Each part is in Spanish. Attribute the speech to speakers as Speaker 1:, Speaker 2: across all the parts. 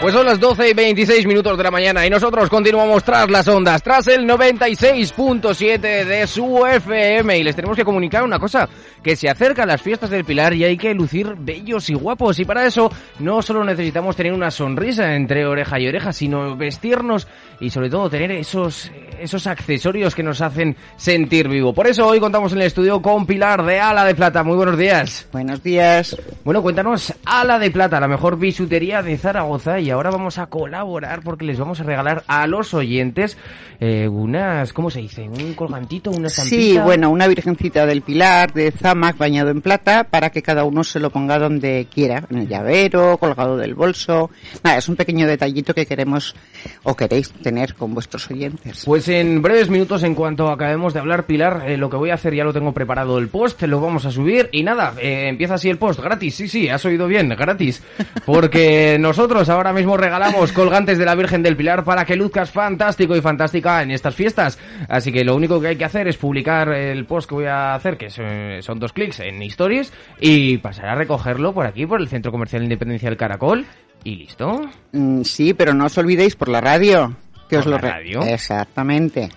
Speaker 1: Pues son las 12 y 26 minutos de la mañana y nosotros continuamos tras las ondas, tras el 96.7 de su FM y les tenemos que comunicar una cosa, que se acercan las fiestas del Pilar y hay que lucir bellos y guapos y para eso no solo necesitamos tener una sonrisa entre oreja y oreja, sino vestirnos y sobre todo tener esos, esos accesorios que nos hacen sentir vivo. Por eso hoy contamos en el estudio con Pilar de Ala de Plata. Muy buenos días.
Speaker 2: Buenos días.
Speaker 1: Bueno, cuéntanos, Ala de Plata, la mejor bisutería de Zaragoza y ahora vamos a colaborar porque les vamos a regalar a los oyentes eh, unas, ¿cómo se dice? Un colgantito, una estampita.
Speaker 2: Sí, bueno, una virgencita del Pilar de Zamac bañado en plata para que cada uno se lo ponga donde quiera, en el llavero, colgado del bolso. Nada, es un pequeño detallito que queremos o queréis tener con vuestros oyentes.
Speaker 1: Pues en breves minutos, en cuanto acabemos de hablar, Pilar, eh, lo que voy a hacer ya lo tengo preparado el post, lo vamos a subir y nada, eh, empieza así el post, gratis, sí, sí, has oído bien, gratis, porque nosotros ahora mismo regalamos colgantes de la Virgen del Pilar para que luzcas fantástico y fantástica en estas fiestas. Así que lo único que hay que hacer es publicar el post que voy a hacer, que son dos clics en Stories, y pasar a recogerlo por aquí, por el Centro Comercial Independencia del Caracol, y listo.
Speaker 2: Mm, sí, pero no os olvidéis por la radio. Que
Speaker 1: ¿Por
Speaker 2: os lo
Speaker 1: la radio?
Speaker 2: Exactamente.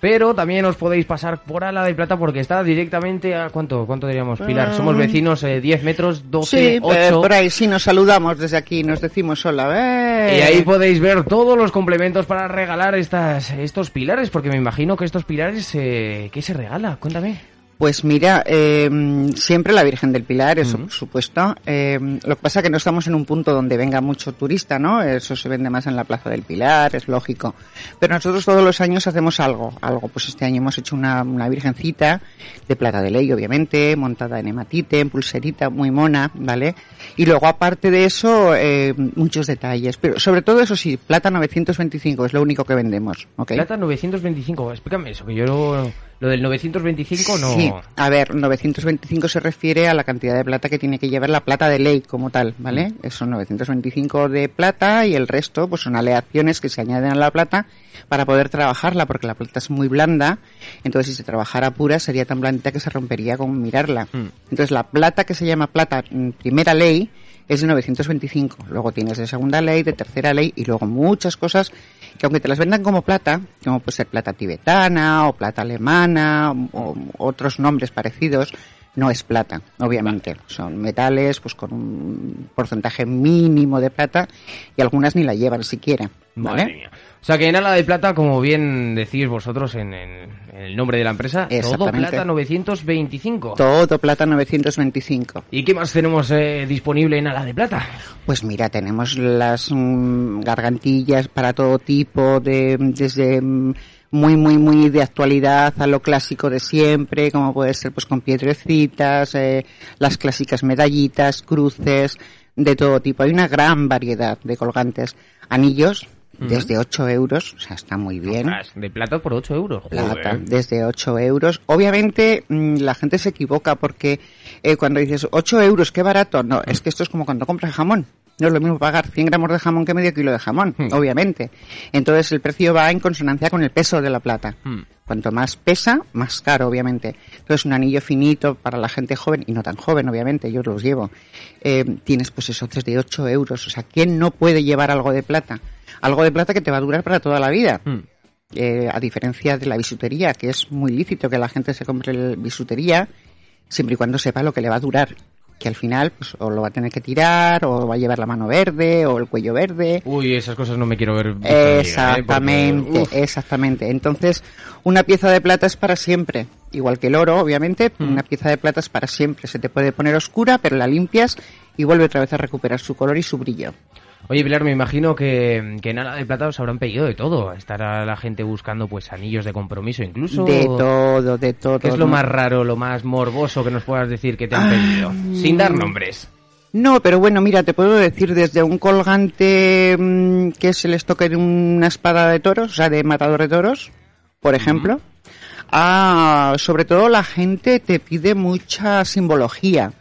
Speaker 1: Pero también os podéis pasar por Ala de Plata porque está directamente a... ¿Cuánto, cuánto diríamos, Pilar?
Speaker 2: Mm.
Speaker 1: Somos vecinos, eh, 10 metros, 12,
Speaker 2: Sí, eh,
Speaker 1: 8...
Speaker 2: por ahí sí nos saludamos desde aquí, nos decimos hola. ¡eh!
Speaker 1: Y ahí podéis ver todos los complementos para regalar estas, estos pilares, porque me imagino que estos pilares, eh, ¿qué se regala? Cuéntame.
Speaker 2: Pues mira, eh, siempre la Virgen del Pilar, eso por supuesto. Eh, lo que pasa es que no estamos en un punto donde venga mucho turista, ¿no? Eso se vende más en la Plaza del Pilar, es lógico. Pero nosotros todos los años hacemos algo, algo. Pues este año hemos hecho una, una Virgencita de plata de ley, obviamente, montada en hematite, en pulserita, muy mona, ¿vale? Y luego aparte de eso, eh, muchos detalles. Pero sobre todo eso sí, plata 925 es lo único que vendemos, ¿ok?
Speaker 1: Plata 925, explícame eso, que yo lo, lo del 925 no...
Speaker 2: Sí, a ver, 925 se refiere a la cantidad de plata que tiene que llevar la plata de ley como tal, ¿vale? Son 925 de plata y el resto pues son aleaciones que se añaden a la plata para poder trabajarla porque la plata es muy blanda, entonces si se trabajara pura sería tan blandita que se rompería con mirarla.
Speaker 1: Mm.
Speaker 2: Entonces la plata que se llama plata mm, primera ley es de 925. Luego tienes de segunda ley, de tercera ley y luego muchas cosas que aunque te las vendan como plata, como puede ser plata tibetana o plata alemana o, otros nombres parecidos, no es plata, obviamente. Son metales pues con un porcentaje mínimo de plata y algunas ni la llevan siquiera, ¿vale?
Speaker 1: Madre mía. O sea que en Ala de Plata, como bien decís vosotros en, en- en el nombre de la empresa, todo. Plata 925.
Speaker 2: Todo plata 925.
Speaker 1: ¿Y qué más tenemos eh, disponible en Ala de Plata?
Speaker 2: Pues mira, tenemos las mm, gargantillas para todo tipo, de, desde mm, muy, muy, muy de actualidad a lo clásico de siempre, como puede ser pues con piedrecitas, eh, las clásicas medallitas, cruces, de todo tipo. Hay una gran variedad de colgantes. Anillos, desde 8 euros, o sea, está muy bien.
Speaker 1: Ostras, De plata por 8 euros.
Speaker 2: Plata,
Speaker 1: Joder.
Speaker 2: desde 8 euros. Obviamente mm, la gente se equivoca porque eh, cuando dices 8 euros, qué barato. No, es que esto es como cuando compras jamón. No es lo mismo pagar 100 gramos de jamón que medio kilo de jamón,
Speaker 1: Hmm.
Speaker 2: obviamente. Entonces el precio va en consonancia con el peso de la plata.
Speaker 1: Hmm.
Speaker 2: Cuanto más pesa, más caro, obviamente. Entonces un anillo finito para la gente joven, y no tan joven, obviamente, yo los llevo, eh, tienes pues eso, desde 8 euros. O sea, ¿quién no puede llevar algo de plata? Algo de plata que te va a durar para toda la vida.
Speaker 1: Hmm.
Speaker 2: Eh, a diferencia de la bisutería, que es muy lícito que la gente se compre el bisutería, siempre y cuando sepa lo que le va a durar. Que al final, pues, o lo va a tener que tirar, o va a llevar la mano verde, o el cuello verde.
Speaker 1: Uy, esas cosas no me quiero ver. vida, ¿eh?
Speaker 2: Exactamente,
Speaker 1: Porque,
Speaker 2: exactamente. Entonces, una pieza de plata es para siempre. Igual que el oro, obviamente,
Speaker 1: Mm.
Speaker 2: una pieza de plata es para siempre. Se te puede poner oscura, pero la limpias y vuelve otra vez a recuperar su color y su brillo.
Speaker 1: Oye, Pilar, me imagino que, que en Ala de Plata os habrán pedido de todo. Estará la gente buscando pues anillos de compromiso incluso.
Speaker 2: De todo, de todo.
Speaker 1: ¿Qué es lo más raro, lo más morboso que nos puedas decir que te han pedido? Sin dar nombres.
Speaker 2: No, pero bueno, mira, te puedo decir desde un colgante mm, que es el estoque de una espada de toros, o sea, de matador de toros, por ejemplo, a sobre todo la gente te pide mucha simbología.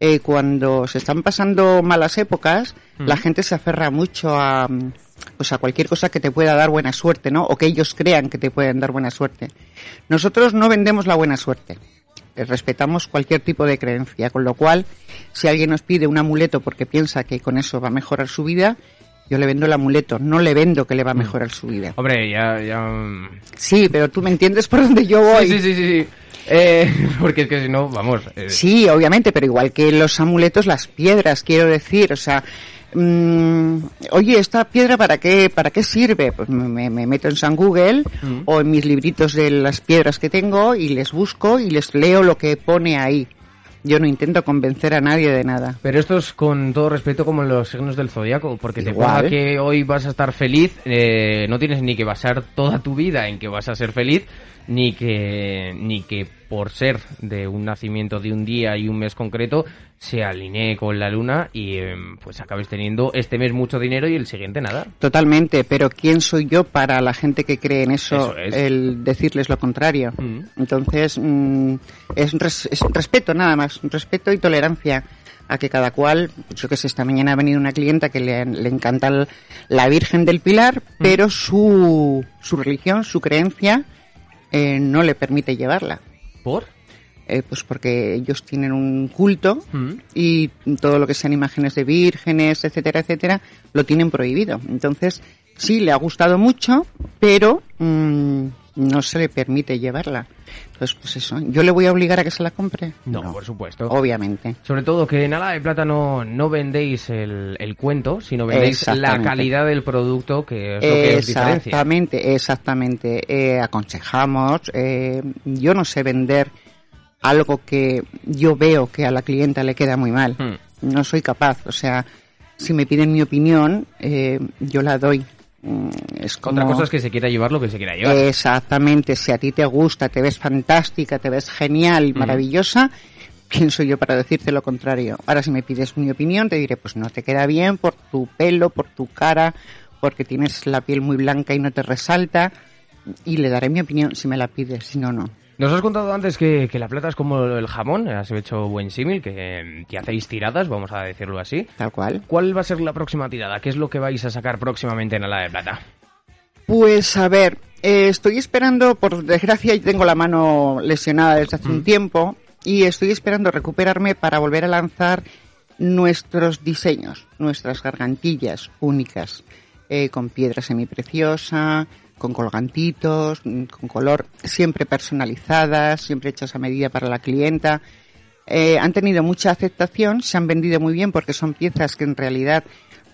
Speaker 2: Eh, cuando se están pasando malas épocas,
Speaker 1: Mm.
Speaker 2: la gente se aferra mucho a, mm, pues a cualquier cosa que te pueda dar buena suerte, ¿no? O que ellos crean que te pueden dar buena suerte. Nosotros no vendemos la buena suerte. Eh, Respetamos cualquier tipo de creencia, con lo cual, si alguien nos pide un amuleto porque piensa que con eso va a mejorar su vida, yo le vendo el amuleto, no le vendo que le
Speaker 1: Mm.
Speaker 2: va a mejorar su vida.
Speaker 1: Hombre, ya... ya... mm.
Speaker 2: Sí, pero tú me entiendes por dónde yo voy.
Speaker 1: Sí, sí, sí, sí. Eh, porque es que si no, vamos... eh,
Speaker 2: Sí, obviamente, pero igual que los amuletos, las piedras, quiero decir, o sea, mm, oye, esta piedra para qué, para qué sirve? Pues me, me meto en San Google
Speaker 1: Mm.
Speaker 2: o en mis libritos de las piedras que tengo y les busco y les leo lo que pone ahí. Yo no intento convencer a nadie de nada.
Speaker 1: Pero esto es con todo respeto como los signos del zodiaco, porque te
Speaker 2: Igual.
Speaker 1: ponga que hoy vas a estar feliz, eh, no tienes ni que basar toda tu vida en que vas a ser feliz, ni que ni que por ser de un nacimiento de un día y un mes concreto se alinee con la luna y eh, pues acabes teniendo este mes mucho dinero y el siguiente nada.
Speaker 2: Totalmente, pero ¿quién soy yo para la gente que cree en eso,
Speaker 1: Eso es.
Speaker 2: el decirles lo contrario?
Speaker 1: Mm.
Speaker 2: Entonces, mm, es, res- es respeto nada más, respeto y tolerancia a que cada cual, yo que sé, esta mañana ha venido una clienta que le, le encanta el- la Virgen del Pilar, pero su, su religión, su creencia, eh, no le permite llevarla.
Speaker 1: ¿Por?
Speaker 2: Eh, pues porque ellos tienen un culto
Speaker 1: Mm.
Speaker 2: y todo lo que sean imágenes de vírgenes, etcétera, etcétera, lo tienen prohibido. Entonces, sí, le ha gustado mucho, pero mm, no se le permite llevarla. Entonces, pues eso, ¿yo le voy a obligar a que se la compre?
Speaker 1: No, por supuesto.
Speaker 2: Obviamente.
Speaker 1: Sobre todo que en Ala de Plata no, no vendéis el, el cuento, sino vendéis la calidad del producto, que es lo que os diferencia.
Speaker 2: Exactamente, exactamente. Eh, aconsejamos. eh, yo no sé vender algo que yo veo que a la clienta le queda muy mal.
Speaker 1: Hmm.
Speaker 2: No soy capaz. O sea, si me piden mi opinión, eh, yo la doy. Mm, Es como...
Speaker 1: Otra cosa es que se quiera llevar lo que se quiera llevar.
Speaker 2: Exactamente, si a ti te gusta, te ves fantástica, te ves genial
Speaker 1: Mm.
Speaker 2: maravillosa, ¿quién soy yo para decirte lo contrario? Ahora si me pides mi opinión, te diré, pues no te queda bien por tu pelo, por tu cara, porque tienes la piel muy blanca y no te resalta, y le daré mi opinión si me la pides, si no, no.
Speaker 1: Nos has contado antes que, que la plata es como el jamón, has hecho buen símil, que, que hacéis tiradas, vamos a decirlo así.
Speaker 2: Tal cual.
Speaker 1: ¿Cuál va a ser la próxima tirada? ¿Qué es lo que vais a sacar próximamente en Ala de Plata?
Speaker 2: Pues a ver, eh, estoy esperando, por desgracia, yo tengo la mano lesionada desde hace un tiempo y estoy esperando recuperarme para volver a lanzar nuestros diseños, nuestras gargantillas únicas, eh, con piedra semipreciosa, con colgantitos, mm, con color siempre personalizadas, siempre hechas a medida para la clienta. Eh, han tenido mucha aceptación, se han vendido muy bien porque son piezas que en realidad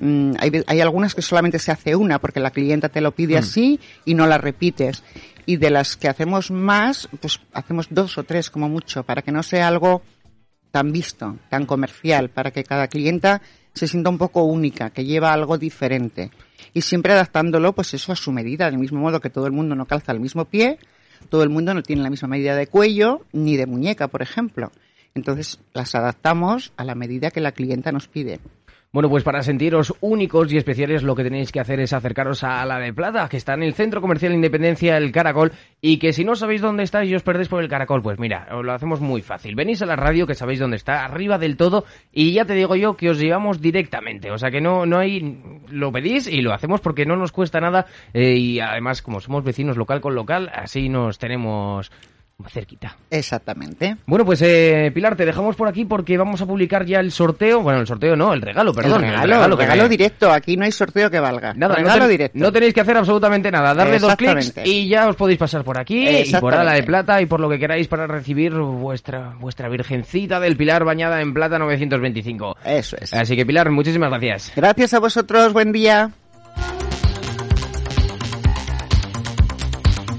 Speaker 2: mm, hay, algunas que solamente se hace una porque la clienta te lo pide así y no la repites. Y de las que hacemos más, pues hacemos dos o tres como mucho para que no sea algo tan visto, tan comercial, para que cada clienta se sienta un poco única, que lleva algo diferente. Y siempre adaptándolo, pues eso a su medida, del mismo modo que todo el mundo no calza el mismo pie, todo el mundo no tiene la misma medida de cuello ni de muñeca, por ejemplo. Entonces las adaptamos a la medida que la clienta nos pide.
Speaker 1: Bueno, pues para sentiros únicos y especiales lo que tenéis que hacer es acercaros a la de Plata, que está en el Centro Comercial Independencia, el Caracol, y que si no sabéis dónde está y os perdéis por el Caracol, pues mira, os lo hacemos muy fácil. Venís a la radio, que sabéis dónde está, arriba del todo, y ya te digo yo que os llevamos directamente. O sea que no, no hay... Lo pedís y lo hacemos porque no nos cuesta nada, eh, y además como somos vecinos local con local, así nos tenemos cerquita.
Speaker 2: Exactamente.
Speaker 1: Bueno, pues eh, Pilar, te dejamos por aquí porque vamos a publicar ya el sorteo. Bueno, el sorteo no, el regalo, perdón.
Speaker 2: el regalo, el regalo
Speaker 1: me-
Speaker 2: directo. Aquí no hay sorteo que valga.
Speaker 1: Nada,
Speaker 2: regalo
Speaker 1: no, ten-
Speaker 2: directo.
Speaker 1: no tenéis que hacer absolutamente nada. Darle dos clics y ya os podéis pasar por aquí y por ala de plata y por lo que queráis para recibir vuestra vuestra virgencita del Pilar bañada en plata 925.
Speaker 2: Eso es.
Speaker 1: Así que Pilar, muchísimas gracias.
Speaker 2: Gracias a vosotros. Buen día.